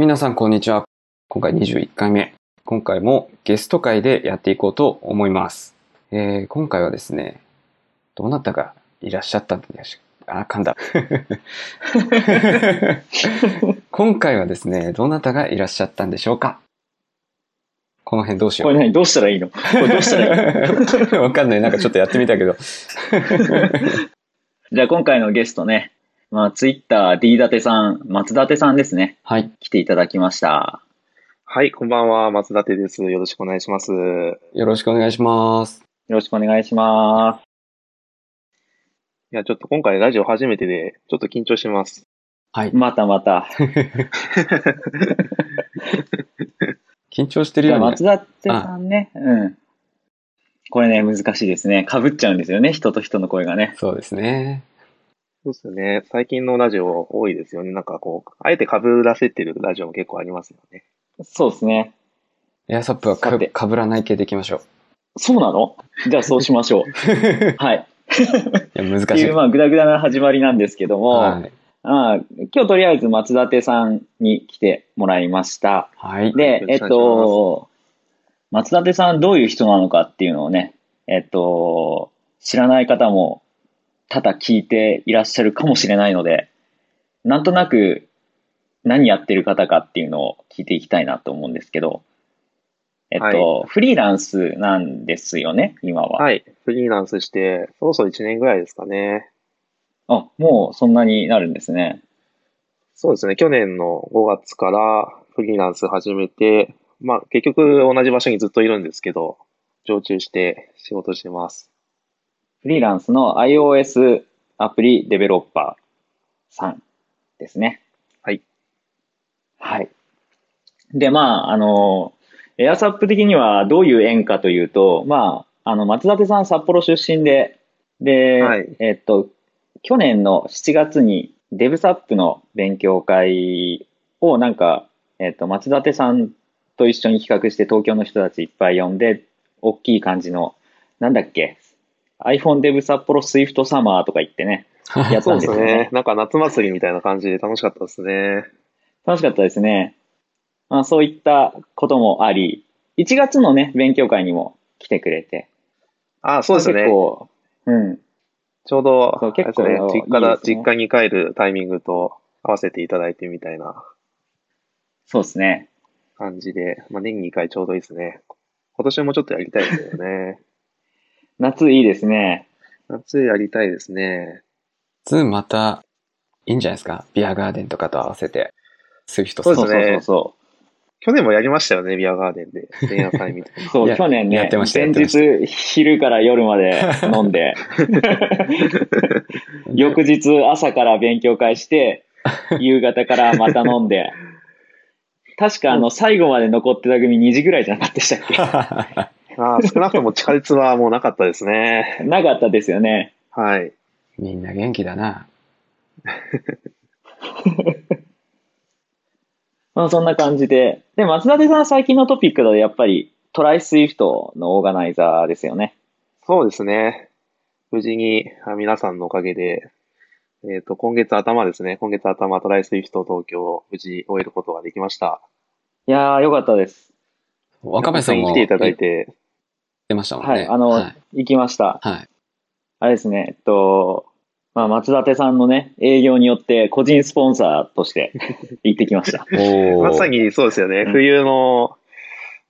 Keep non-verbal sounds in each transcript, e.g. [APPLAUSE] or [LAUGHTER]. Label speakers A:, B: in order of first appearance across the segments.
A: 皆さん、こんにちは。今回21回目。今回もゲスト会でやっていこうと思います。えー今回はですね、どなたがいらっしゃったんでしあ、噛んだ。[LAUGHS] 今回はですね、どなたがいらっしゃったんでしょうか？この辺どうしよう。
B: これ何どうしたらいいの？これどうしたらいいの？[LAUGHS]
A: わかんない。なんかちょっとやってみたけど。[LAUGHS]
B: じゃあ今回のゲストね、まあツイッター D 立てさん、松立さんですね。
A: はい。
B: 来ていただきました。
C: はい、こんばんは、松立です。よろしくお願いします。
A: よろしくお願いします。
B: よろしくお願いしま
C: いや、ちょっと今回ラジオ初めてで、ちょっと緊張してます。
A: はい
B: す。。またまた。
A: 緊張してるように。
B: 松立さんね。うん。これね、難しいですね。被っちゃうんですよね。人と人の声がね。
A: そうですね。
C: そうですね。最近のラジオ多いですよね。なんかこう、あえて被らせてるラジオも結構ありますよね。
B: そうですね。
A: エアサップはか
B: さて
A: かぶらない系でいきましょう。
B: そうなの？じゃあそうしましょう。[LAUGHS] はい。
A: いや、難しい。
B: っていう、まあ、ぐだぐだな始まりなんですけども、
A: はい。
B: ああ今日とりあえず松立さんに来てもらいました。
A: はい。
B: で、えっと、松立さんどういう人なのかっていうのをね、えっと、知らない方も多々聞いていらっしゃるかもしれないので、なんとなく何やってる方かっていうのを聞いていきたいなと思うんですけど、えっと、フリーランスなんですよね、今は。
C: はい。フリーランスして、そろそろ1年ぐらいですかね。
B: あ、もうそんなになるんですね。
C: そうですね。去年の5月からフリーランス始めて、まあ結局同じ場所にずっといるんですけど、常駐して仕事してます。
B: フリーランスの iOS アプリデベロッパーさんですね。
C: はい。
B: はい。で、まあ、あの、エアサップ的にはどういう縁かというと、まあ、あの、松立さん札幌出身で、で、
C: はい
B: えっと、去年の7月にデブサップの勉強会をなんか、えっと、松立さんと一緒に企画して東京の人たちいっぱい呼んで、大きい感じの、なんだっけ、iPhone デブ札幌スイフトサマーとか言ってね、やっ
C: そうで
B: たんですすよね
C: ね。。なんか夏祭りみたいな感じで楽しかったですね。
B: 楽しかったですね。まあそういったこともあり、1月のね、勉強会にも来てくれて。
C: あ、そうですね
B: 結。構、うん。
C: ちょうど、
B: そう結構
C: あれですね、実家
B: ね
C: 実家に帰るタイミングと合わせていただいてみたいな
B: そうですね。
C: 感じで、まあ、年に2回ちょうどいいですね。今年もちょっとやりたいですよね。
B: 夏いいですね。
C: 夏やりたいですね。
A: ズームまた、いいんじゃないですか？ビアガーデンとかと合わせて。スイフト
C: そうですね
B: そうそうそ
C: 去年もやりましたよね、ビアガーデンで。前夜祭みたいな。
B: う。[LAUGHS] そう、
A: や
B: 去年ね
A: やってまし、たや
B: 前
A: ってました
B: 日昼から夜まで [LAUGHS] 飲んで、[LAUGHS] 翌日朝から勉強会して、夕方からまた飲んで、確かあの、最後まで残ってた組2時ぐらいじゃなかったでしたっけ？
C: ああ、少なくとも地下鉄はもうなかったですね。[LAUGHS]
B: なかったですよね。
C: はい。
A: みんな元気だな。[LAUGHS]
B: まあそんな感じで。で、松立さん最近のトピックだとやっぱり try! Swift のオーガナイザーですよね。
C: そうですね。無事にあ皆さんのおかげで、えっ、と、今月頭ですね。今月頭、 try! Swift 東京を無事終えることができました。
B: いやー、よかったです。
A: 若林さんも
C: 来ていただいて、
A: 言ってましたもんね。
B: はい、あの、
A: はい。
B: 行きました。
A: はい
B: あれですね、えっと、まあ、松立さんのね、営業によって個人スポンサーとして [LAUGHS] 行ってきました。[LAUGHS]
A: おー
C: まさにそうですよね。
B: うん
C: 冬の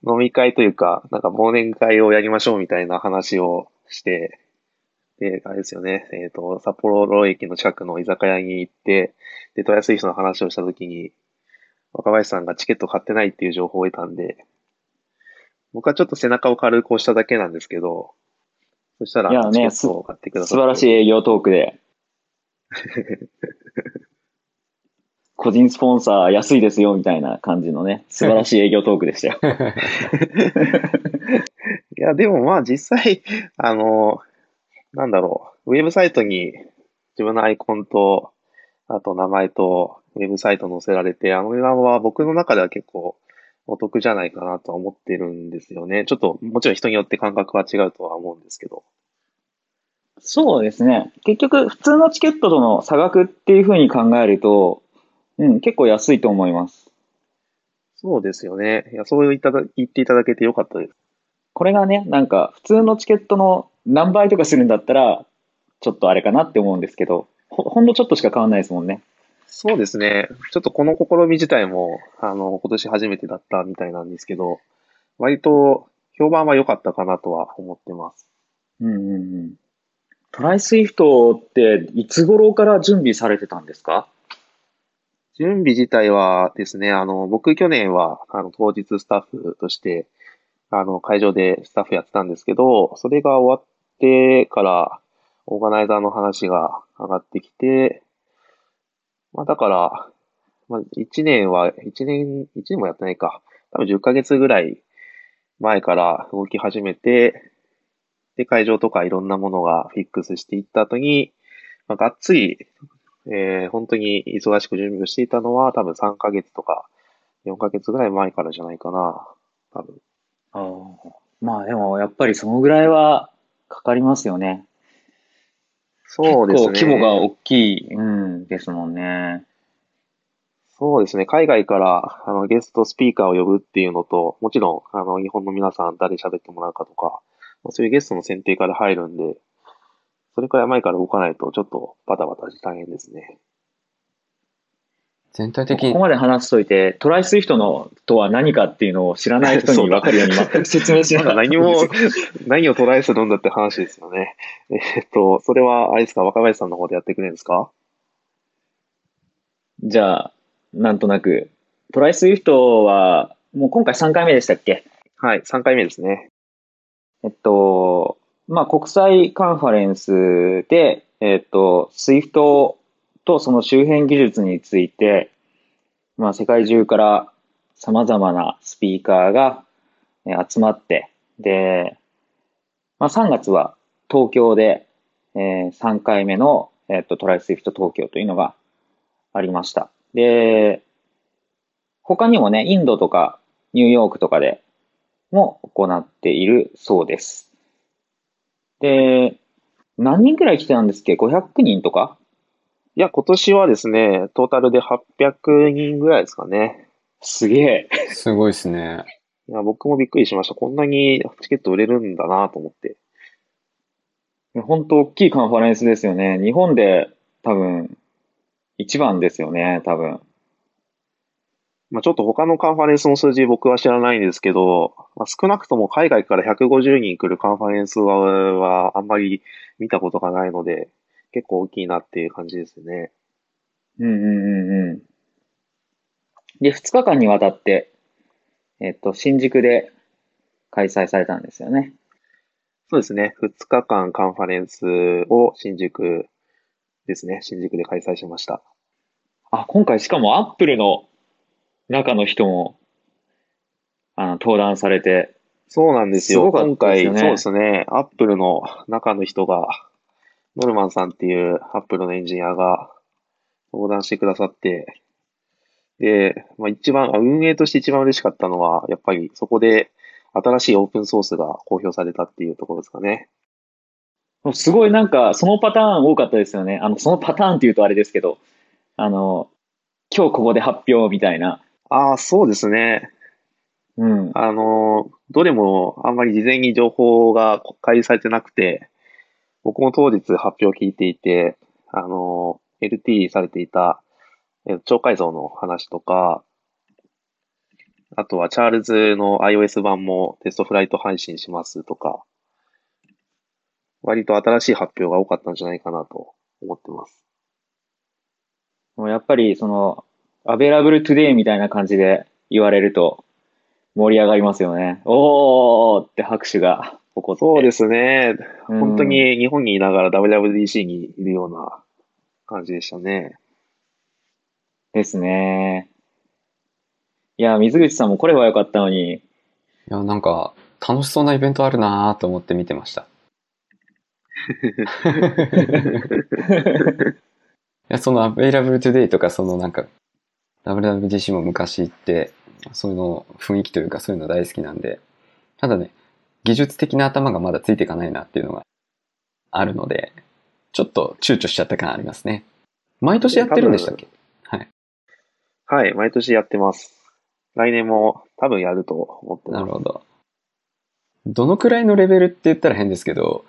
C: 飲み会というか、なんか忘年会をやりましょうみたいな話をして、で、あれですよね。えっ、と、札幌駅の近くの居酒屋に行って、で、 try! Swift の話をしたときに、若林さんがチケット買ってないっていう情報を得たんで、僕はちょっと背中を軽く押しただけなんですけど、そしたら、
B: いやね
C: チケットを買ってくださって
B: 素晴らしい営業トークで。[LAUGHS] 個人スポンサー安いですよみたいな感じのね、素晴らしい営業トークでしたよ。[LAUGHS]
C: いや、でもまあ実際、あの、なんだろう、ウェブサイトに自分のアイコンと、あと名前とウェブサイト載せられて、あの値段は僕の中では結構お得じゃないかなとは思ってるんですよね。ちょっと、もちろん人によって感覚は違うとは思うんですけど。
B: そうですね。結局、普通のチケットとの差額っていうふうに考えると、うん、結構安いと思います。
C: そうですよね。いや、そう言っただ言っていただけてよかったです。
B: これがね、なんか普通のチケットの何倍とかするんだったら、ちょっとあれかなって思うんですけど、ほほんのちょっとしか変わんないですもんね。
C: そうですね。ちょっとこの試み自体も、あの、今年初めてだったみたいなんですけど、割と評判は良かったかなとは思ってます。
B: うんうんうん。 try! Swift っていつ頃から準備されてたんですか？
C: 準備自体はですね、あの、僕去年は、あの、当日スタッフとして、あの、会場でスタッフやってたんですけど、それが終わってから、オーガナイザーの話が上がってきて、まあ、だから、まあ、1年は、1年、1年もやってないか。多分10ヶ月ぐらい前から動き始めて、で、会場とかいろんなものがフィックスしていった後に、まあ、がっつり、えー本当に忙しく準備をしていたのは多分3ヶ月とか4ヶ月ぐらい前からじゃないかな。多分。
B: ああまあでもやっぱりそのぐらいはかかりますよね。
C: そうですね。
B: 結構規模が大きい、うん、ですもんね。
C: そうですね。海外からあのゲストスピーカーを呼ぶっていうのと、もちろんあの日本の皆さん誰喋ってもらうかとか、まあそういうゲストの選定から入るんで、それくらい前から動かないとちょっとバタバタして大変ですね。
A: 全体的に
B: ここ、まで話しといて、 try! Swift のとは何かっていうのを知らない人に分かるように [LAUGHS] 説明しな
C: まだ
B: かった。
C: 何も、[LAUGHS] 何をトライするんだって話ですよね。えっと、それは、あれですか、若林さんの方でやってくれるんですか？
B: じゃあ、なんとなく、 try! Swift は、もう今回3回目でしたっけ？
C: はい、3回目ですね。
B: えっと、まあ、国際カンファレンスで、えっと、 Swift とその周辺技術について、まあ、世界中から様々なスピーカーが集まって、で、まあ、3月は東京で、えー3回目の、えっと、 try! Swift 東京というのがありました。で、他にもね、インドとかニューヨークとかでも行っているそうです。で、何人くらい来てたんですっけ ?500 人とか？
C: いや、今年はですね、トータルで800人ぐらいですかね。
B: すげえ。
A: すごいですね。
C: いや、僕もびっくりしました。こんなにチケット売れるんだなと思って。
B: 本当大きいカンファレンスですよね。日本で多分一番ですよね、多分。
C: まあ、ちょっと他のカンファレンスの数字僕は知らないんですけど、まあ、少なくとも海外から150人来るカンファレンスははあんまり見たことがないので、結構大きいなっていう感じですね。
B: うんうんうんうん。で、2日間にわたって、えっと、新宿で開催されたんですよね。
C: そうですね。2日間カンファレンスを新宿ですね。新宿で開催しました。
B: あ、今回しかもアップルの中の人も、あの、登壇されて、
C: そうなんですよ。
B: すごかっ
C: 今回、そうですね。アップルの中の人が、ノルマンさんっていうアップルのエンジニアが登壇してくださって、で、まあ、一番、あ運営として一番嬉しかったのは、やっぱりそこで新しいオープンソースが公表されたっていうところですかね。
B: すごいなんか、そのパターン多かったですよね。あの、そのパターンって言うとあれですけど、あの、今日ここで発表みたいな。
C: ああ、そうですね。
B: うん。
C: あの、どれもあんまり事前に情報が開示されてなくて、僕も当日発表を聞いていて、あの、LT されていたえ超改造の話とか、あとは Charles の iOS 版も TestFlight 配信しますとか、割と新しい発表が多かったんじゃないかなと思ってます。
B: もうやっぱり、その、 available today みたいな感じで言われると盛り上がりますよね。おーって拍手が起こって。
C: そうですね。
B: うん
C: 本当に日本にいながら WWDC にいるような感じでしたね。
B: ですね。いや、水口さんも来ればよかったのに、
A: いや、なんか、楽しそうなイベントあるなと思って見てました。[LAUGHS] いや、その Available Today とか、そのなんか、WWDC も昔行って、そういうの雰囲気というかそういうの大好きなんで、ただね、技術的な頭がまだついていかないなっていうのがあるので、ちょっと躊躇しちゃった感ありますね。毎年やってるんでしたっけ？はい。
C: はい、毎年やってます。来年も多分やると思ってます。
A: なるほど。どのくらいのレベルって言ったら変ですけど、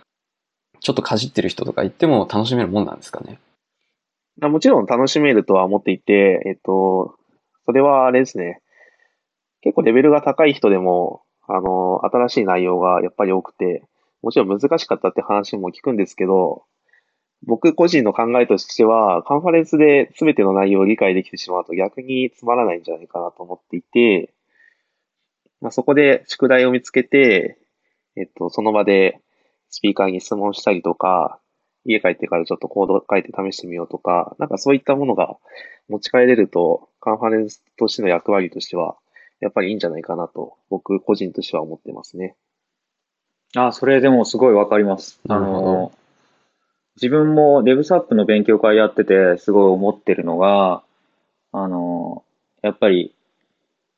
A: ちょっとかじってる人とか言っても楽しめるもんなんですかね？
C: あもちろん楽しめるとは思っていて、えっと、それはあれですね。結構レベルが高い人でも、あの、新しい内容がやっぱり多くて、もちろん難しかったって話も聞くんですけど、僕個人の考えとしては、カンファレンスで全ての内容を理解できてしまうと逆につまらないんじゃないかなと思っていて、まあ、そこで宿題を見つけて、えっと、その場でスピーカーに質問したりとか、家帰ってからちょっとコード書いて試してみようとか、なんかそういったものが持ち帰れると、カンファレンスとしての役割としては、やっぱりいいんじゃないかなと、僕個人としては思ってますね。
B: あ、それでもすごいわかります。あの、自分も DevSAP の勉強会やっててすごい思ってるのが、あの、やっぱり、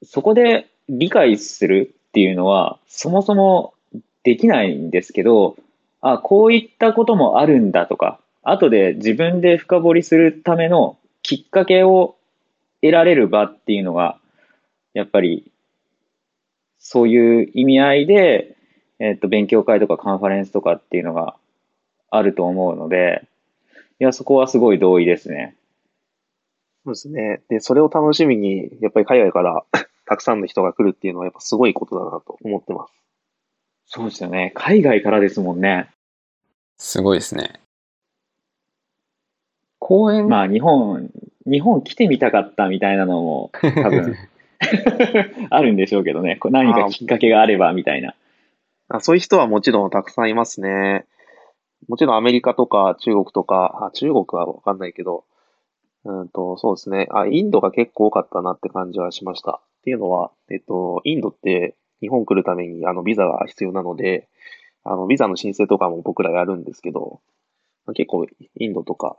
B: そこで理解するっていうのは、そもそもできないんですけど、あ、こういったこともあるんだとか、後で自分で深掘りするためのきっかけを得られる場っていうのが、やっぱり、そういう意味合いで、えっと、勉強会とかカンファレンスとかっていうのがあると思うので、いや、そこはすごい同意ですね。
C: そうですね。で、それを楽しみに、やっぱり海外から [LAUGHS] たくさんの人が来るっていうのはやっぱすごいことだなと思ってます。
B: そうですよね。海外からですもんね。
A: すごいですね。公演、
B: まあ、日本、日本来てみたかったみたいなのも多分 [LAUGHS] [LAUGHS] あるんでしょうけどね。こう何かきっかけがあればみたいな。
C: あそういう人はもちろんたくさんいますね。もちろんアメリカとか中国とか、あ中国はわかんないけど、うんと、そうですね。あ、インドが結構多かったなって感じはしました。っていうのは、えっと、インドって日本来るためにあのビザが必要なので、あのビザの申請とかも僕らやるんですけど、まあ結構インドとか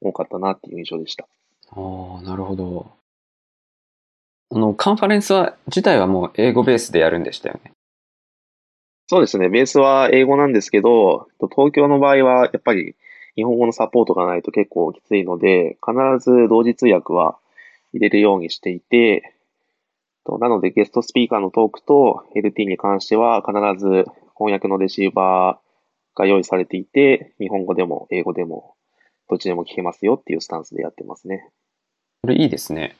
C: 多かったなっていう印象でした。
A: ああ、なるほど。あの、カンファレンスは、自体はもう英語ベースでやるんでしたよね。
C: そうですね。ベースは英語なんですけど、東京の場合はやっぱり日本語のサポートがないと結構きついので、必ず同時通訳は入れるようにしていて、となのでゲストスピーカーのトークと LT に関しては必ず翻訳のレシーバーが用意されていて、日本語でも英語でもどっちでも聞けますよっていうスタンスでやってますね。
A: これいいですね。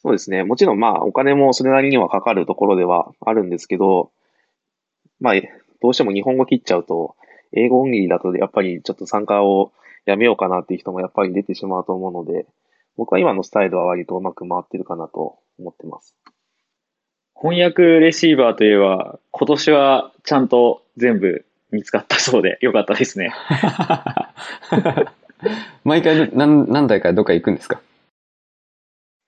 C: そうですね。もちろんまあお金もそれなりにはかかるところではあるんですけど、まあどうしても日本語切っちゃうと、英語オンリーだとやっぱりちょっと参加をやめようかなっていう人もやっぱり出てしまうと思うので、僕は今のスタイルは割とうまく回ってるかなと思ってます。
B: 翻訳レシーバーといえば、今年はちゃんと全部見つかったそうでよかったですね。[LAUGHS]
A: 毎回何何台かどっか行くんですか？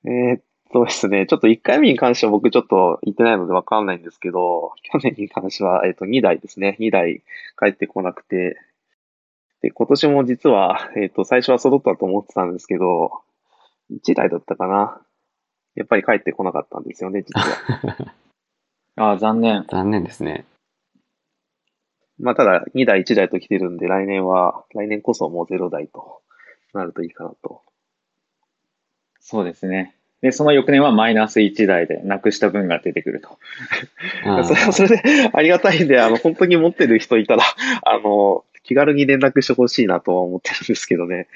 C: えーっとですね、ちょっと1回目に関しては僕ちょっと行ってないのでわかんないんですけど、[LAUGHS] 去年に関しては、えーっと2台ですね。2台帰ってこなくて、で、今年も実は、えーっと、最初は揃ったと思ってたんですけど、1台だったかな。やっぱり帰ってこなかったんですよね、実は。[LAUGHS]
B: ああ、残念。
A: 残念ですね。
C: まあ、ただ、2台1台と来てるんで、来年は、来年こそもう0台となるといいかなと。
B: そうですね。で、その翌年はマイナス1台でなくした分が出てくると。[LAUGHS]
C: それはそれでありがたいんで、あの、本当に持ってる人いたら、あの、気軽に連絡してほしいなとは思ってるんですけどね。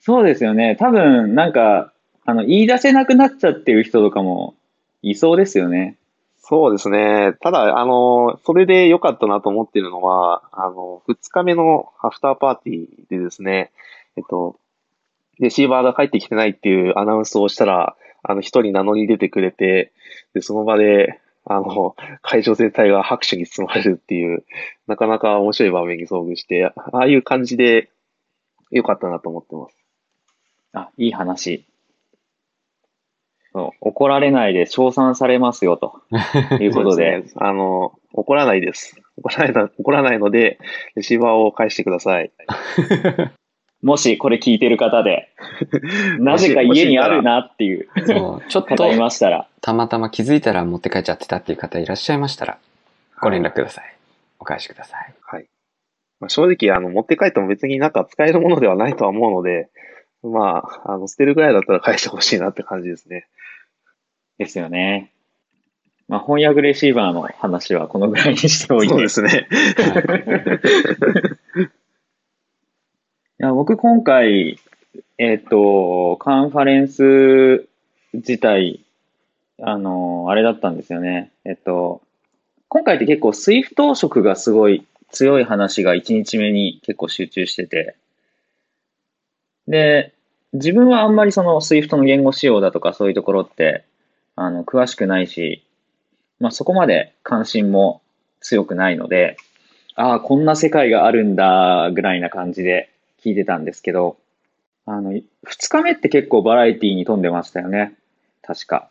B: そうですよね。多分、なんか、あの、言い出せなくなっちゃってる人とかもいそうですよね。
C: そうですね。ただ、あの、それで良かったなと思ってるのは、あの、2日目のアフターパーティーでですね、えっと、レシーバーが帰ってきてないっていうアナウンスをしたら、あの、一人名乗り出てくれて、で、その場で、あの、会場全体が拍手に包まれるっていう、なかなか面白い場面に遭遇して、ああいう感じで良かったなと思ってます。
B: あ、いい話。そう怒られないで称賛されますよ、と [LAUGHS] いうことで。
C: そうすねあの、怒らないです。怒らないな、怒らないので、レシーバーを返してください。[LAUGHS]
B: もしこれ聞いてる方で、[LAUGHS] なぜか家にあるなっていう
A: そうちょっと
B: 方いましたら、
A: たまたま気づいたら持って帰っちゃってたっていう方いらっしゃいましたら、ご連絡ください。お返しください。
C: はい。まあ、正直、あの、持って帰っても別になんか使えるものではないとは思うので、まあ、あの、捨てるぐらいだったら返してほしいなって感じですね。
B: ですよね。まあ、翻訳レシーバーの話はこのぐらいにしておいて。
C: そうですね。
B: いや僕今回、えっ、と、カンファレンス自体、あの、あれだったんですよね。えっと、今回って結構 SWIFT 色がすごい強い話が1日目に結構集中してて、で、自分はあんまりその SWIFT の言語仕様だとかそういうところって、あの、詳しくないし、まあそこまで関心も強くないので、ああ、こんな世界があるんだ、ぐらいな感じで聞いてたんですけど、あの、2日目って結構バラエティに富んでましたよね。確か。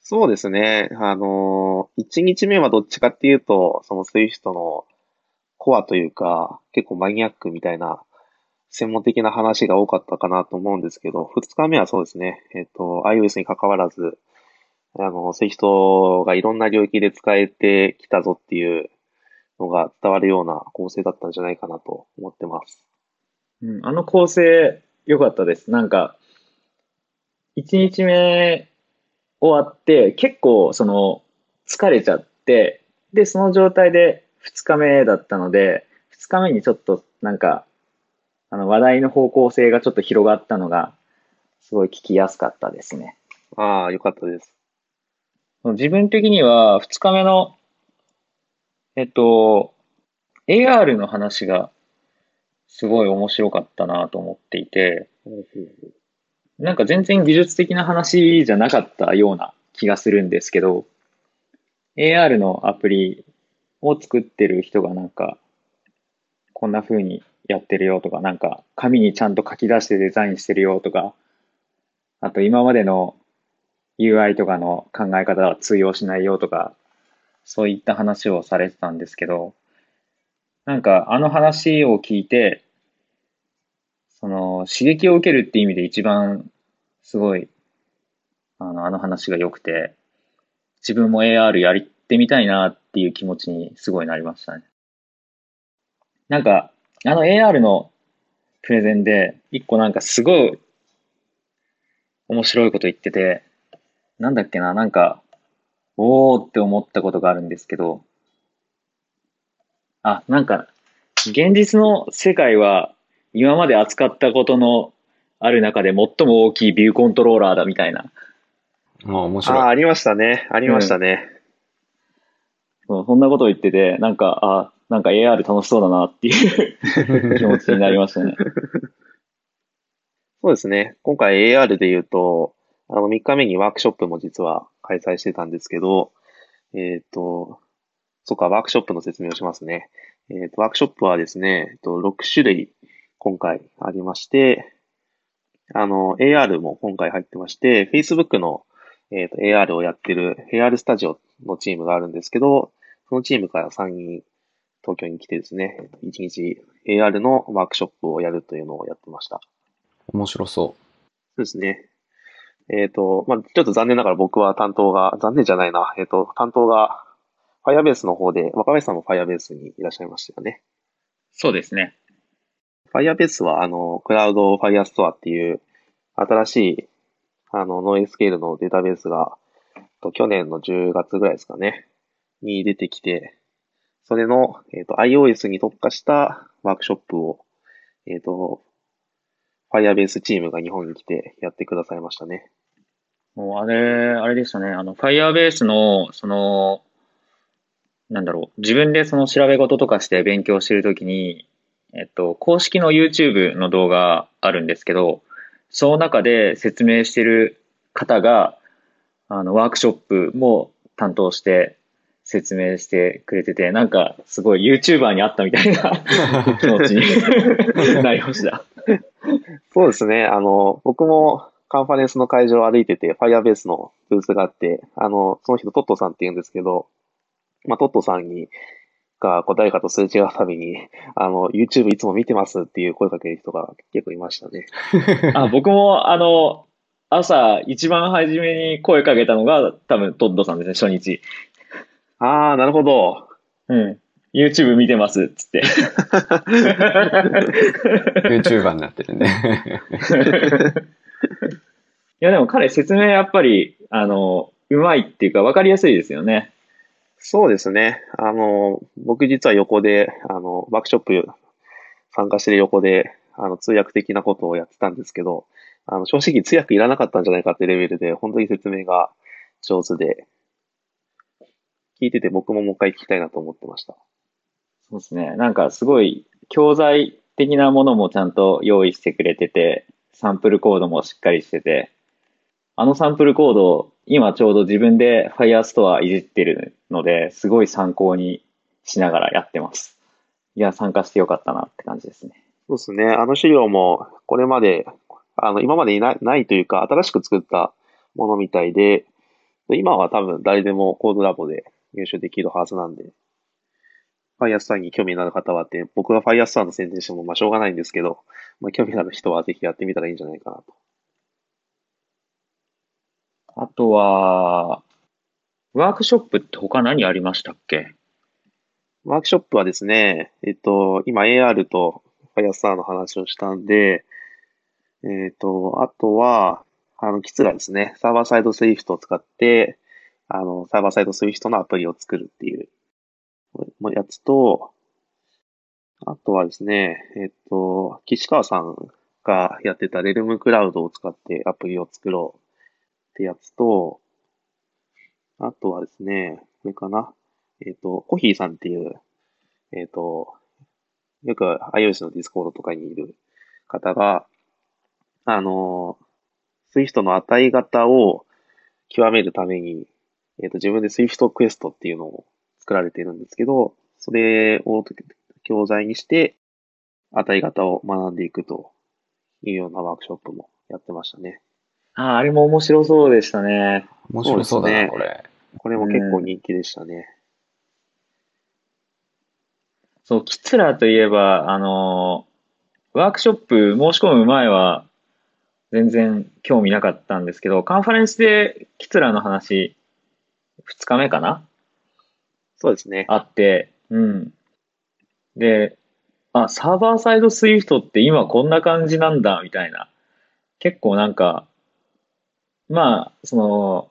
C: そうですね。あの、1日目はどっちかっていうと、その SWIFT のコアというか、結構マニアックみたいな、専門的な話が多かったかなと思うんですけど、2日目はそうですね。えっ、と、iOS に関わらず、あの、SWIFT がいろんな領域で使えてきたぞっていうのが伝わるような構成だったんじゃないかなと思ってます。
B: うん、あの構成良かったです。なんか、1日目終わって結構その疲れちゃって、で、その状態で2日目だったので、2日目にちょっとなんか、あの話題の方向性がちょっと広がったのが、すごい聞きやすかったですね。
C: ああ、よかったです。
B: 自分的には2日目の、えっと、AR の話がすごい面白かったなと思っていて、なんか全然技術的な話じゃなかったような気がするんですけど、AR のアプリを作ってる人がなんか、こんな風にやってるよとか、なんか紙にちゃんと書き出してデザインしてるよとか、あと今までの UI とかの考え方は通用しないよとか、そういった話をされてたんですけど、なんかあの話を聞いて、その刺激を受けるって意味で一番すごい、あの、あの話が良くて、自分も AR やってみたいなっていう気持ちにすごいなりましたね。なんか、あの AR のプレゼンで、一個なんかすごい面白いこと言ってて、なんだっけな、なんか、おーって思ったことがあるんですけど、あ、なんか、現実の世界は今まで扱ったことのある中で最も大きいビューコントローラーだみたいな。
A: ああ、面
C: ああ、
A: 白い。
C: ありましたね。ありましたね。
B: そうそんなことを言ってて、なんか、あ、なんか AR 楽しそうだなっていう [LAUGHS] 気持ちになりましたね。
C: そうですね。今回 AR で言うと、あの、3日目にワークショップも実は開催してたんですけど、えっ、と、そっか、ワークショップの説明をしますね。えっ、と、ワークショップはですね、えっと、6種類今回ありまして、あの、AR も今回入ってまして、Facebook の、えっと AR をやってる AR スタジオのチームがあるんですけど、そのチームから3人東京に来てですね、1日 AR のワークショップをやるというのをやってました。
A: 面白そ
C: そうですね。えっ、と、まあ、ちょっと残念ながら僕は担当が、残念じゃないな。えっ、と、担当が Firebase の方で、若林さんも Firebase にいらっしゃいましたよね。
B: そうですね。
C: Firebase は、あの、 Cloud Firestore っていう、新しい、あの、 NoSQL のデータベースが、と去年の10月ぐらいですかね、に出てきて、それの、えっ、と、iOS に特化したワークショップを、えっ、と、Firebase チームが日本に来てやってくださいましたね。
B: もうあれ、あれでしたね。あの、Firebase の、その、なんだろう、自分でその調べ事とかして勉強してるときに、えっと、公式の YouTube の動画あるんですけど、その中で説明してる方が、あの、ワークショップも担当して説明してくれてて、なんか、すごい YouTuber に会ったみたいな [LAUGHS] 気持ちに [LAUGHS] なりました。
C: そうですね。あの、僕もカンファレンスの会場を歩いてて、Firebase のブースがあって、あの、その人トットさんって言うんですけど、まあ、トットさんに、が、こう誰かとすれ違うたびに、あの、YouTube いつも見てますっていう声かける人が結構いましたね。[LAUGHS]
B: あ僕も、あの、朝一番初めに声かけたのが多分トッドさんですね、初日。
C: ああ、なるほど。
B: うん。YouTube 見てますっつって。
A: う。YouTuber になってるね。
B: いやでも彼説明やっぱり、あの、うまいっていうか分かりやすいですよね。
C: そうですね。あの、僕実は横で、あの、ワークショップ参加してる横で、あの、通訳的なことをやってたんですけど、あの、正直通訳いらなかったんじゃないかってレベルで、本当に説明が上手で、聞いてて僕ももう一回聞きたいなと思ってました。
B: そうですね。なんかすごい教材的なものもちゃんと用意してくれてて、サンプルコードもしっかりしてて、あのサンプルコード、今ちょうど自分で Firestore いじってるので、すごい参考にしながらやってます。いや、参加してよかったなって感じですね。
C: そうですね。あの資料も、これまで、あの、今までいないないというか、新しく作ったものみたいで、で今は多分誰でもコードラボで入手できるはずなんで、Firestore に興味のある方はって、僕が Firestore の宣伝してもまあしょうがないんですけど、まあ、興味のある人はぜひやってみたらいいんじゃないかなと。
B: あとは、ワークショップって他何ありましたっけ？
C: ワークショップはですね、えっと、今 AR と Firestore の話をしたんで、えっと、あとは、あの、キツラですね。サーバーサイド Swift を使って、あの、サーバーサイド Swift のアプリを作るっていうやつと、あとはですね、えっと、岸川さんがやってたレルムクラウドを使ってアプリを作ろうってやつと、あとはですね、これかな。えっと、 koher さんっていう、えっと、よく iOS の Discord とかにいる方が、あの、Swift の値型を極めるために、えっと、自分で Swift クエストっていうのを作られているんですけど、それを教材にして、値型を学んでいくというようなワークショップもやってましたね。
B: ああ、あれも面白そうでしたね。
A: 面白そうだな、
C: ね
A: これ。
C: これも結構人気でしたね。
B: そう、キツラといえば、あの、ワークショップ申し込む前は全然興味なかったんですけど、カンファレンスでキツラの話、2日目かな？
C: そうですね。
B: あって、うん。で、あ、サーバーサイドスイフトって今こんな感じなんだ、みたいな。結構なんか、まあ、その、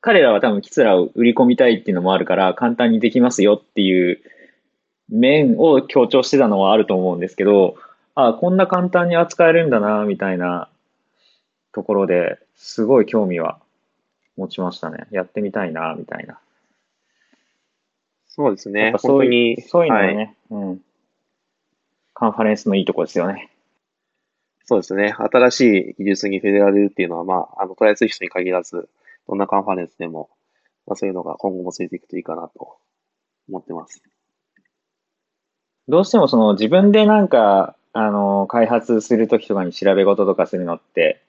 B: 彼らは多分キツラを売り込みたいっていうのもあるから、簡単にできますよっていう面を強調してたのはあると思うんですけど、あ、こんな簡単に扱えるんだな、みたいなところで、すごい興味は持ちましたね。やってみたいな、みたいな。
C: そうですね。
B: そういうそういうの
C: はい。
B: うん。カンファレンスのいいとこですよね。
C: そうですね。新しい技術に触れられるっていうのは、まあ、あの、 try! Swift に限らず、どんなカンファレンスでも、まあ、そういうのが今後もついていくといいかなと思ってます。
B: どうしてもその自分でなんか、あの、開発するときとかに調べ事とかするのって、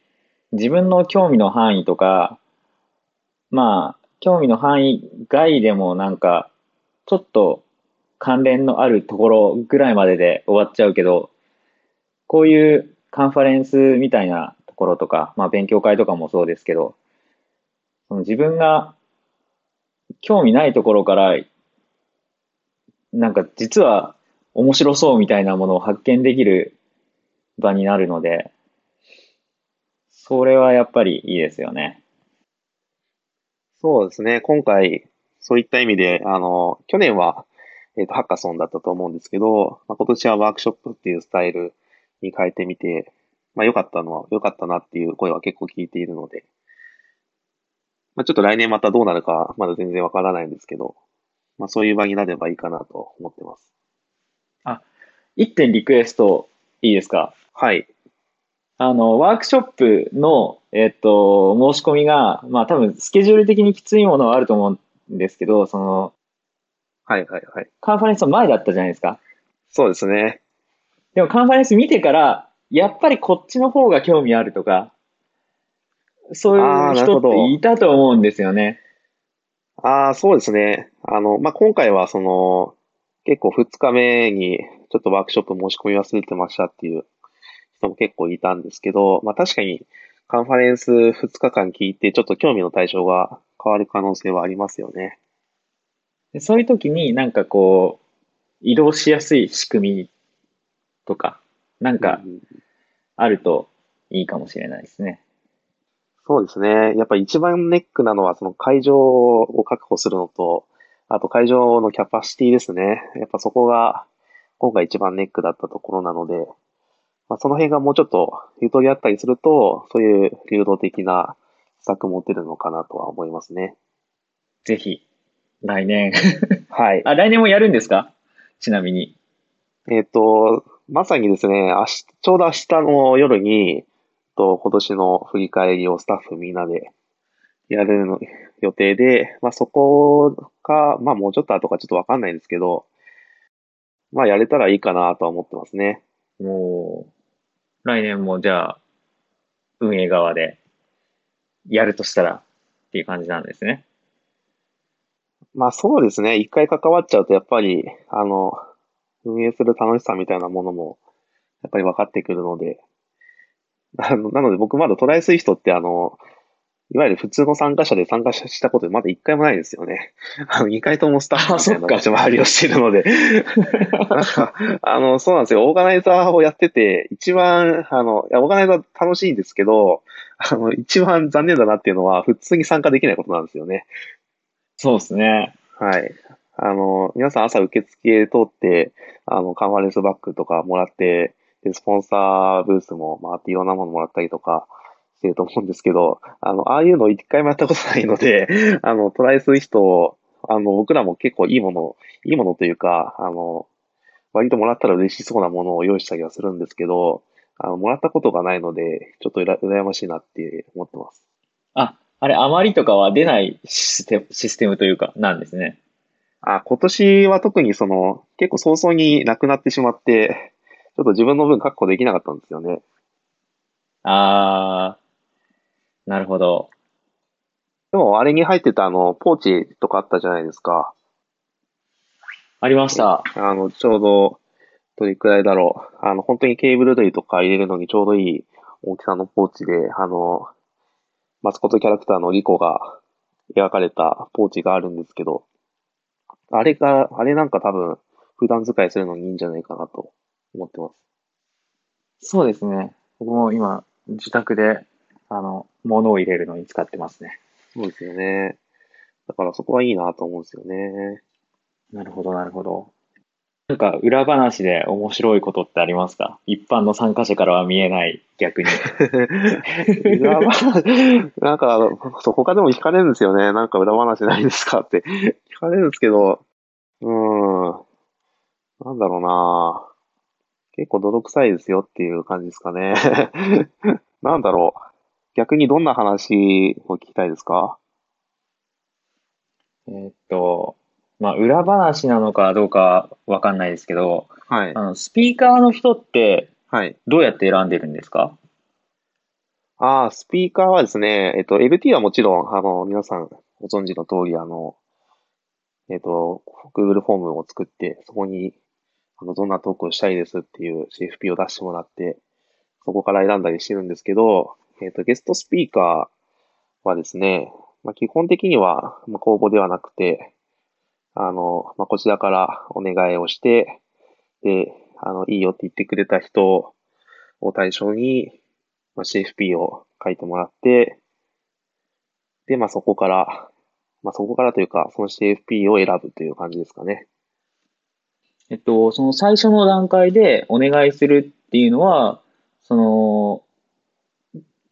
B: 自分の興味の範囲とか、まあ、興味の範囲外でもなんか、ちょっと関連のあるところぐらいまでで終わっちゃうけど、こういうカンファレンスみたいなところとか、まあ勉強会とかもそうですけど、その自分が興味ないところから、なんか実は面白そうみたいなものを発見できる場になるので、それはやっぱりいいですよね。
C: そうですね。今回、そういった意味で、あの、去年は、えっと、ハッカソンだったと思うんですけど、まあ、今年はワークショップっていうスタイルに変えてみて、まあ、良かったのは、良かったなっていう声は結構聞いているので、まあ、ちょっと来年またどうなるか、まだ全然わからないんですけど、まあ、そういう場になればいいかなと思ってます。
B: 一点リクエストいいですか？
C: はい。
B: あの、ワークショップの、えっと、申し込みが、まあ多分スケジュール的にきついものはあると思うんですけど、その、
C: はいはいはい。
B: カンファレンスの前だったじゃないですか。
C: そうですね。
B: でもカンファレンス見てから、やっぱりこっちの方が興味あるとか、そういう人っていたと思うんですよね。
C: ああ、そうですね。あの、まあ、今回はその、結構2日目にちょっとワークショップ申し込み忘れてましたっていう人も結構いたんですけど、まあ、確かにカンファレンス2日間聞いてちょっと興味の対象が変わる可能性はありますよね。
B: でそういう時になんかこう、移動しやすい仕組みとか、なんか
C: うん
B: あるといいかもしれないですね。
C: そうですね。やっぱり一番ネックなのは、その会場を確保するのと、あと会場のキャパシティですね。やっぱそこが、今回一番ネックだったところなので、まあ、その辺がもうちょっとゆとりあったりすると、そういう流動的な施策も出るのかなとは思いますね。
B: ぜひ、来年。[LAUGHS]
C: はい。
B: あ、来年もやるんですか？ちなみに。
C: えっ、と、まさにですね、明日、ちょうど明日の夜に、と今年の振り返りをスタッフみんなでやるの予定で、まあそこか、まあもうちょっと後かちょっとわかんないんですけど、まあやれたらいいかなとは思ってますね。
B: もう、来年もじゃあ、運営側でやるとしたらっていう感じなんですね。
C: まあそうですね、一回関わっちゃうとやっぱり、あの、運営する楽しさみたいなものも、やっぱり分かってくるので、あの、なので僕まだ try! Swift ってあの、いわゆる普通の参加者で参加したことまだ一回もないですよね。[LAUGHS] あの、二回ともスタッフみたいな立ち回りをしているので。[LAUGHS] なんか、あの、そうなんですよ。オーガナイザーをやってて、一番、あの、いや、オーガナイザー楽しいんですけど、あの、一番残念だなっていうのは、普通に参加できないことなんですよね。
B: そうですね。
C: はい。あの、皆さん朝受付通って、あの、カンファレンスバッグとかもらって、で、スポンサーブースも回っていろんなものもらったりとかしてると思うんですけど、あの、ああいうの一回もやったことないので、[LAUGHS] あの、トライする人を、あの、僕らも結構いいもの、いいものというか、あの、割ともらったら嬉しそうなものを用意したりはするんですけど、あの、もらったことがないので、ちょっとうら羨ましいなって思ってます。
B: あ、あれ、余りとかは出ない、システムというか、なんですね。
C: あ、今年は特にその、結構早々になくなってしまって、ちょっと自分の分確保できなかったんですよね。
B: あー、なるほど。
C: でも、あれに入ってたあの、ポーチとかあったじゃないですか。
B: ありました。
C: あの、ちょうど、どれくらいだろう。あの、本当にケーブル類とか入れるのにちょうどいい大きさのポーチで、あの、マスコットキャラクターのリコが描かれたポーチがあるんですけど、あれが、あれなんか多分、普段使いするのにいいんじゃないかなと思ってます。
B: そうですね。僕も今、自宅で、あの、物を入れるのに使ってますね。
C: そうですよね。だからそこはいいなと思うんですよね。
B: なるほど、なるほど。なんか、裏話で面白いことってありますか？一般の参加者からは見えない、逆に。[LAUGHS]
C: 裏話、なんか、そう、他でも聞かれるんですよね。なんか裏話ないですか？って聞かれるんですけど、うーん、なんだろうな結構泥臭いですよっていう感じですかね。[LAUGHS] なんだろう。逆にどんな話を聞きたいですか？
B: えーっと、まあ、裏話なのかどうかわかんないですけど、
C: はい
B: あ。の、スピーカーの人って
C: はい。
B: どうやって選んでるんですか？
C: ああ、スピーカーはですね、えっと、LT はもちろん、あの、皆さんご存知の通り、あの、えっと、Google フォームを作って、そこに、あの、どんなトークをしたいですっていう CFP を出してもらって、そこから選んだりしてるんですけど、えっと、ゲストスピーカーはですね、まあ、基本的には、まあ、公募ではなくて、あの、まあ、こちらからお願いをして、で、あの、いいよって言ってくれた人を対象に、まあ、CFP を書いてもらって、で、まあそこから、まあそこからというか、その CFP を選ぶという感じですかね。
B: えっと、その最初の段階でお願いするっていうのは、その、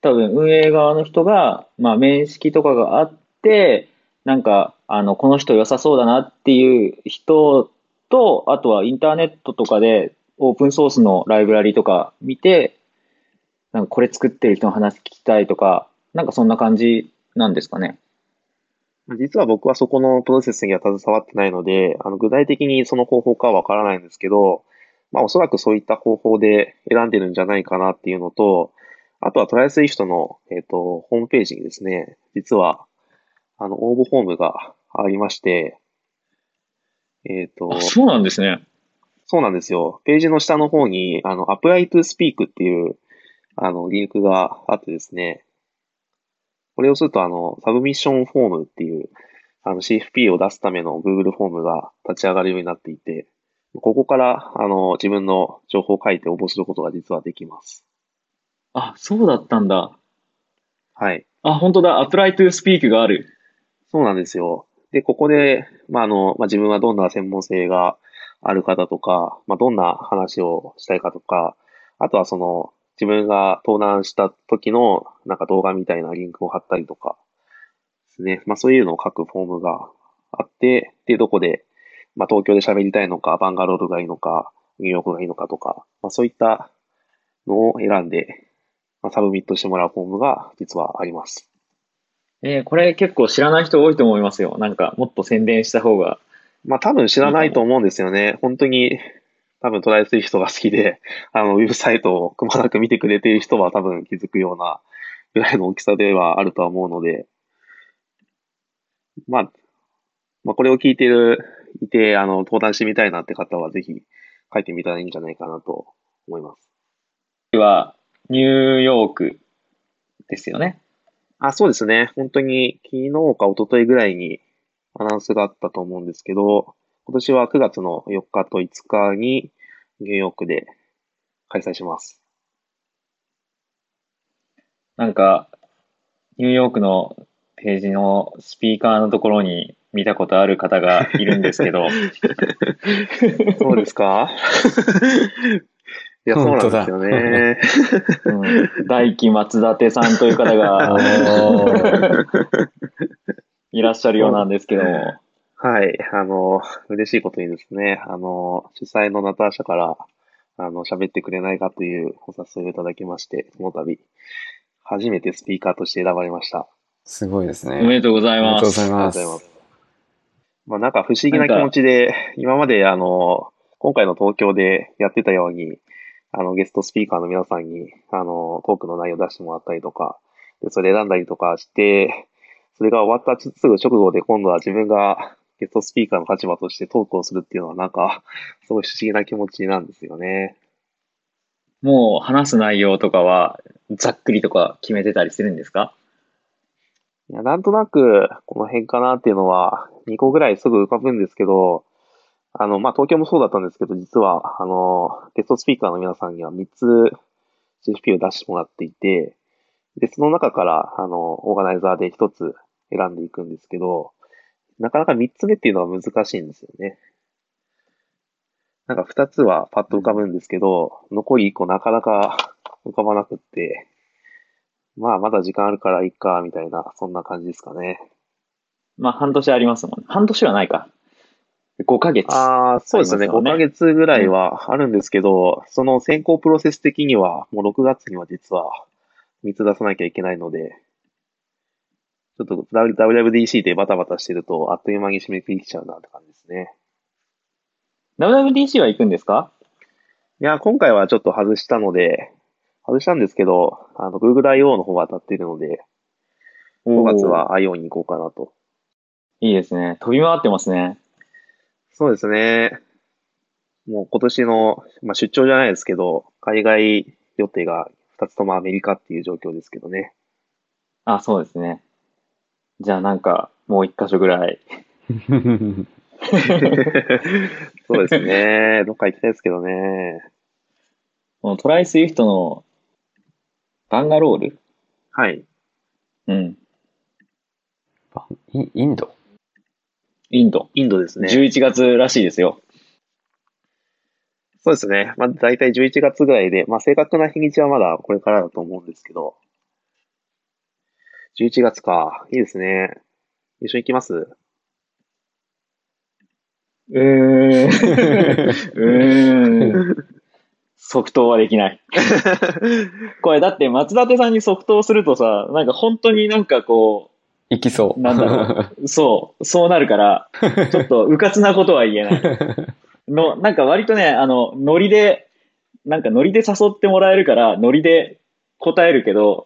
B: 多分運営側の人が、まあ面識とかがあって、なんか、あの、この人良さそうだなっていう人と、あとはインターネットとかでオープンソースのライブラリとか見て、なんかこれ作ってる人の話聞きたいとか、なんかそんな感じなんですかね。
C: 実は僕はそこのプロセスには携わってないので、あの具体的にその方法かはわからないんですけど、まあおそらくそういった方法で選んでるんじゃないかなっていうのと、あとは try! Swift の、えっ、と、ホームページにですね、実は、あの、応募フォームがありまして、えっ、と、
B: あ、そうなんですね。
C: そうなんですよ。ページの下の方に、あの、apply to speak っていう、あの、リンクがあってですね、これをすると、あの、 submission form っていう、あの、CFP を出すための Google フォームが立ち上がるようになっていて、ここから、あの、自分の情報を書いて応募することが実はできます。
B: あ、そうだったんだ。
C: はい。
B: あ、本当だ。apply to speak がある。
C: そうなんですよ。で、ここで、まあ、あの、まあ、自分はどんな専門性がある方とか、まあ、どんな話をしたいかとか、あとはその、自分が登壇した時の、なんか動画みたいなリンクを貼ったりとかですね。まあ、そういうのを書くフォームがあって、で、どこで、まあ、東京で喋りたいのか、バンガロールがいいのか、ニューヨークがいいのかとか、まあ、そういったのを選んで、まあ、サブミットしてもらうフォームが実はあります。
B: えーこれ結構知らない人多いと思いますよ。なんか、もっと宣伝した方が。
C: まあ多分知らないと思うんですよね。本当に多分トライする人が好きで、あの、ウェブサイトをくまなく見てくれている人は多分気づくようなぐらいの大きさではあるとは思うので、まあ、まあこれを聞いてる、いて、あの、登壇してみたいなって方はぜひ書いてみたらいいんじゃないかなと思います。
B: は、ニューヨークですよね。
C: あ、そうですね。本当に昨日か一昨日ぐらいにアナウンスがあったと思うんですけど、今年は9月の4日と5日にニューヨークで開催します。
B: なんか、ニューヨークのページのスピーカーのところに見たことある方がいるんですけど、[LAUGHS]
C: そうですか？[LAUGHS] いや、そうなんですよね。
B: うん大木松立さんという方が [LAUGHS] いらっしゃるようなんですけども、
C: はい。あの、嬉しいことにですね、あの、主催のナターシャから、あの、喋ってくれないかというお誘いをいただきまして、この度、初めてスピーカーとして選ばれました。
A: すごいですね。
B: おめでとうございま。
A: ありがとうございます
C: ありがとうございます。まあなんか不思議な気持ちで、今まであの、今回の東京でやってたように、あの、ゲストスピーカーの皆さんに、あの、トークの内容を出してもらったりとか、で、それ選んだりとかして、それが終わったすぐ直後で今度は自分がゲストスピーカーの立場としてトークをするっていうのはなんか、すごい不思議な気持ちなんですよね。
B: もう話す内容とかはざっくりとか決めてたりするんですか？
C: いや、なんとなく、この辺かなっていうのは、2個ぐらいすぐ浮かぶんですけど、あの、まあ、東京もそうだったんですけど、実は、あの、ゲストスピーカーの皆さんには3つ CFP を出してもらっていて、で、その中から、あの、オーガナイザーで1つ選んでいくんですけど、なかなか3つ目っていうのは難しいんですよね。なんか2つはパッと浮かぶんですけど、残り1個なかなか浮かばなくって、まあ、まだ時間あるからいいか、みたいな、そんな感じですかね。
B: まあ半年ありますもん。半年はないか。5ヶ月。
C: ああ、そうですね。5
B: ありますよね
C: ヶ月ぐらいはあるんですけど、その選考プロセス的には、もう6月には実は3つ出さなきゃいけないので、ちょっと WWDC でバタバタしてると、あっという間に締め切りきちゃうなって感じですね。
B: WWDC は行くんですか？
C: いや、今回はちょっと外したので、外したんですけど、あの、Google I.O. の方は当たっているので、5月は I.O. に行こうかなと。
B: いいですね。飛び回ってますね。
C: そうですね。もう今年の、まあ、出張じゃないですけど、海外予定が2つともアメリカっていう状況ですけどね。
B: あ、そうですね。じゃあなんか、もう一箇所ぐらい。
C: そうですね。どっか行きたいですけどね。
B: この try! Swift のバンガロール？
C: はい。
B: うん。
A: イインド？
B: インド。
C: インドですね。
B: 11月らしいですよ。
C: そうですね。まあ、大体11月ぐらいで、まあ、正確な日にちはまだこれからだと思うんですけど、11月か。いいですね。一緒に行きます？
B: うーん。[LAUGHS] うーん。即答はできない。[LAUGHS] これだって松立さんに即答するとさ、なんか本当になんかこ
A: 行きそう。
B: なんだろう、[LAUGHS] そう、そうなるから、ちょっとうかつなことは言えない。[LAUGHS] の、なんか割とね、あの、ノリで、なんかノリで誘ってもらえるから、ノリで答えるけど、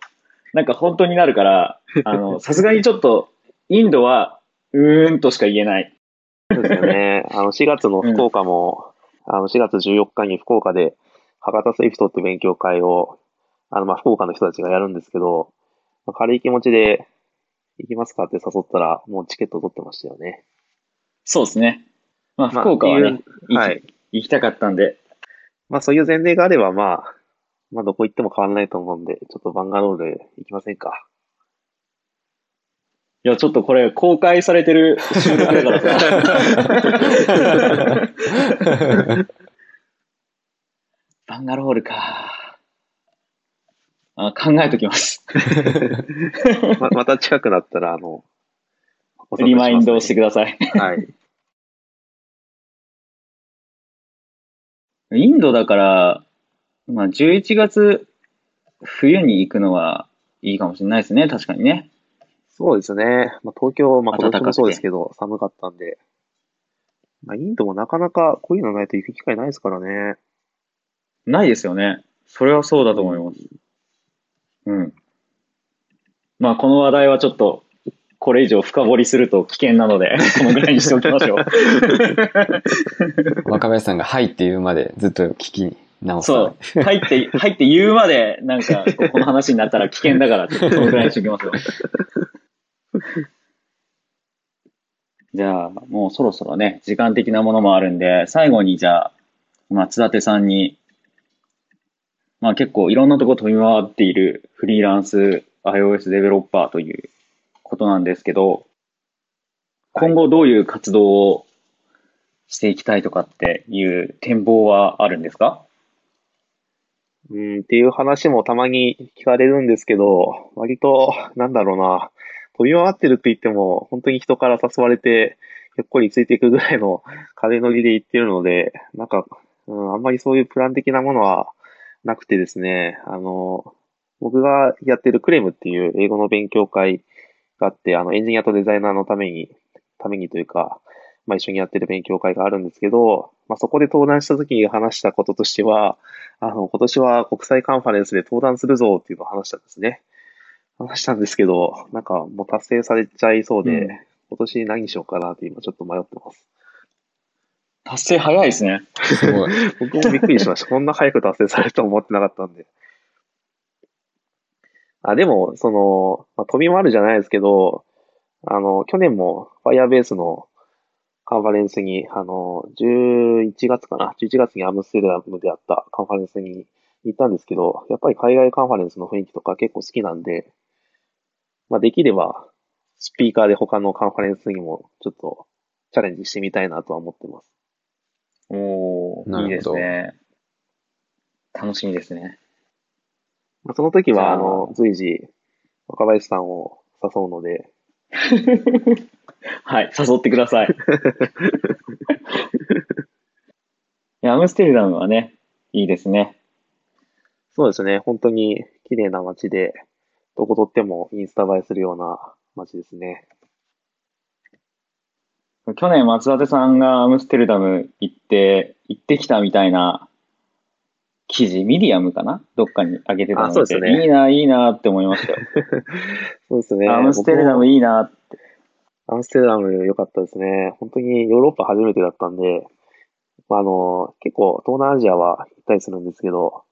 B: なんか本当になるから、あの、[LAUGHS] さすがにちょっと、インドは、うーんとしか言えない。
C: そうですよね。あの、4月の福岡も、あの、4月14日に福岡で、博多 Swift って勉強会を、あの、まあ、福岡の人たちがやるんですけど、まあ軽い気持ちで、行きますかって誘ったら、もうチケット取ってましたよね。
B: そうですね。まあ、
C: まあ
B: 福岡はね、
C: っていうはい
B: 行き行きたかったんで、
C: まあ、そういう前例があれば、まあ、まあ、どこ行っても変わらないと思うんで、ちょっとバンガロール行きませんか。
B: いや、ちょっとこれ公開されてる収録だからさ。[LAUGHS] バンガロールか。あ考えときます。[LAUGHS]
C: ままた近くなったら、あの、ね
B: リマインドをしてください。
C: はい。[LAUGHS]
B: インドだから、まあ、11月、冬に行くのはいいかもしれないですね。確かにね。
C: そうですね。まあ、東京、まあ、
B: か
C: そうですけど、寒かったんで。まあ、インドもなかなかこういうのないと行く機会ないですからね。
B: ないですよね。それはそうだと思います。うん。まあ、この話題はちょっと、これ以上深掘りすると危険なので、[LAUGHS] このぐらいにしておきましょう。[LAUGHS] [LAUGHS]
A: 若林さんが「はい」って言うまでずっと聞き直す
B: そう。入って、入って言うまで、なんか、この話になったら危険だから、ちょっとこのぐらいにしておきますよ。じゃあ、もうそろそろね、時間的なものもあるんで、最後にじゃあ、松立さんに、まあ結構いろんなとこ飛び回っているフリーランス iOS デベロッパーということなんですけど、今後どういう活動をしていきたいとかっていう展望はあるんですか？
C: うん、っていう話もたまに聞かれるんですけど、割と、なんだろうな、飛び回ってるって言っても、本当に人から誘われて、ひょっこりついていくぐらいの風乗りで行ってるので、なんか、うん、あんまりそういうプラン的なものはなくてですね、あの、僕がやってるクレムっていう英語の勉強会があって、あの、エンジニアとデザイナーのために、ためにというか、まあ一緒にやってる勉強会があるんですけど、まあそこで登壇した時に話したこととしては、あの、今年は国際カンファレンスで登壇するぞっていうのを話したんですね。話したんですけど、なんかもう達成されちゃいそうで、
B: うん
C: 今年何しようかなって今ちょっと迷ってます。
B: 達成早いですね。
A: すごい
C: 僕もびっくりしました。こんな早く達成されると思ってなかったんで。あ、でも、その、まあ、飛び回るじゃないですけど、あの、去年も Firebase のカンファレンスに、あの、11月かな ?11 月にアムステルダムであったカンファレンスに行ったんですけど、やっぱり海外カンファレンスの雰囲気とか結構好きなんで、まあ、できれば、スピーカーで他のカンファレンスにもちょっとチャレンジしてみたいなとは思ってます。
B: おー、いいですね。楽しみですね。
C: まあ、その時は、
B: あ
C: の、随時、若林さんを誘うので、[LAUGHS]
B: はい、誘ってください。[LAUGHS] いや、アムステルダムはね、いいですね。
C: そうですね、本当に綺麗な街で、どこ撮ってもインスタ映えするような街ですね。
B: 去年松立さんがアムステルダム行って、行ってきたみたいな記事、ミディアムかな？どっかに上げてたので
C: ね
B: いいな、いいなって思いましたよ。[LAUGHS]
C: そうですね。
B: アムステルダムいいなって。
C: アムステルダム良かったですね。本当にヨーロッパ初めてだったんで、まあ、あの、結構東南アジアは行ったりするんですけど、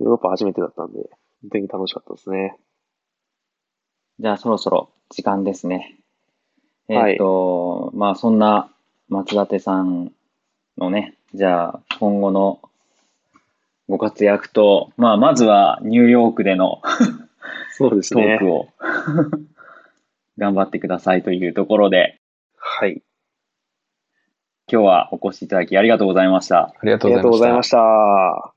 C: ヨーロッパ初めてだったんで、本当に楽しかったですね。
B: じゃあそろそろ時間ですね。え
C: はい
B: っ、と、まあそんな松立さんのね、じゃあ今後のご活躍と、まあまずはニューヨークでの [LAUGHS]
C: そうですね
B: トーク。を [LAUGHS] 頑張ってくださいというところで、
C: はい。
B: 今日はお越しいただきありがとうございました。
C: ありがとうございました。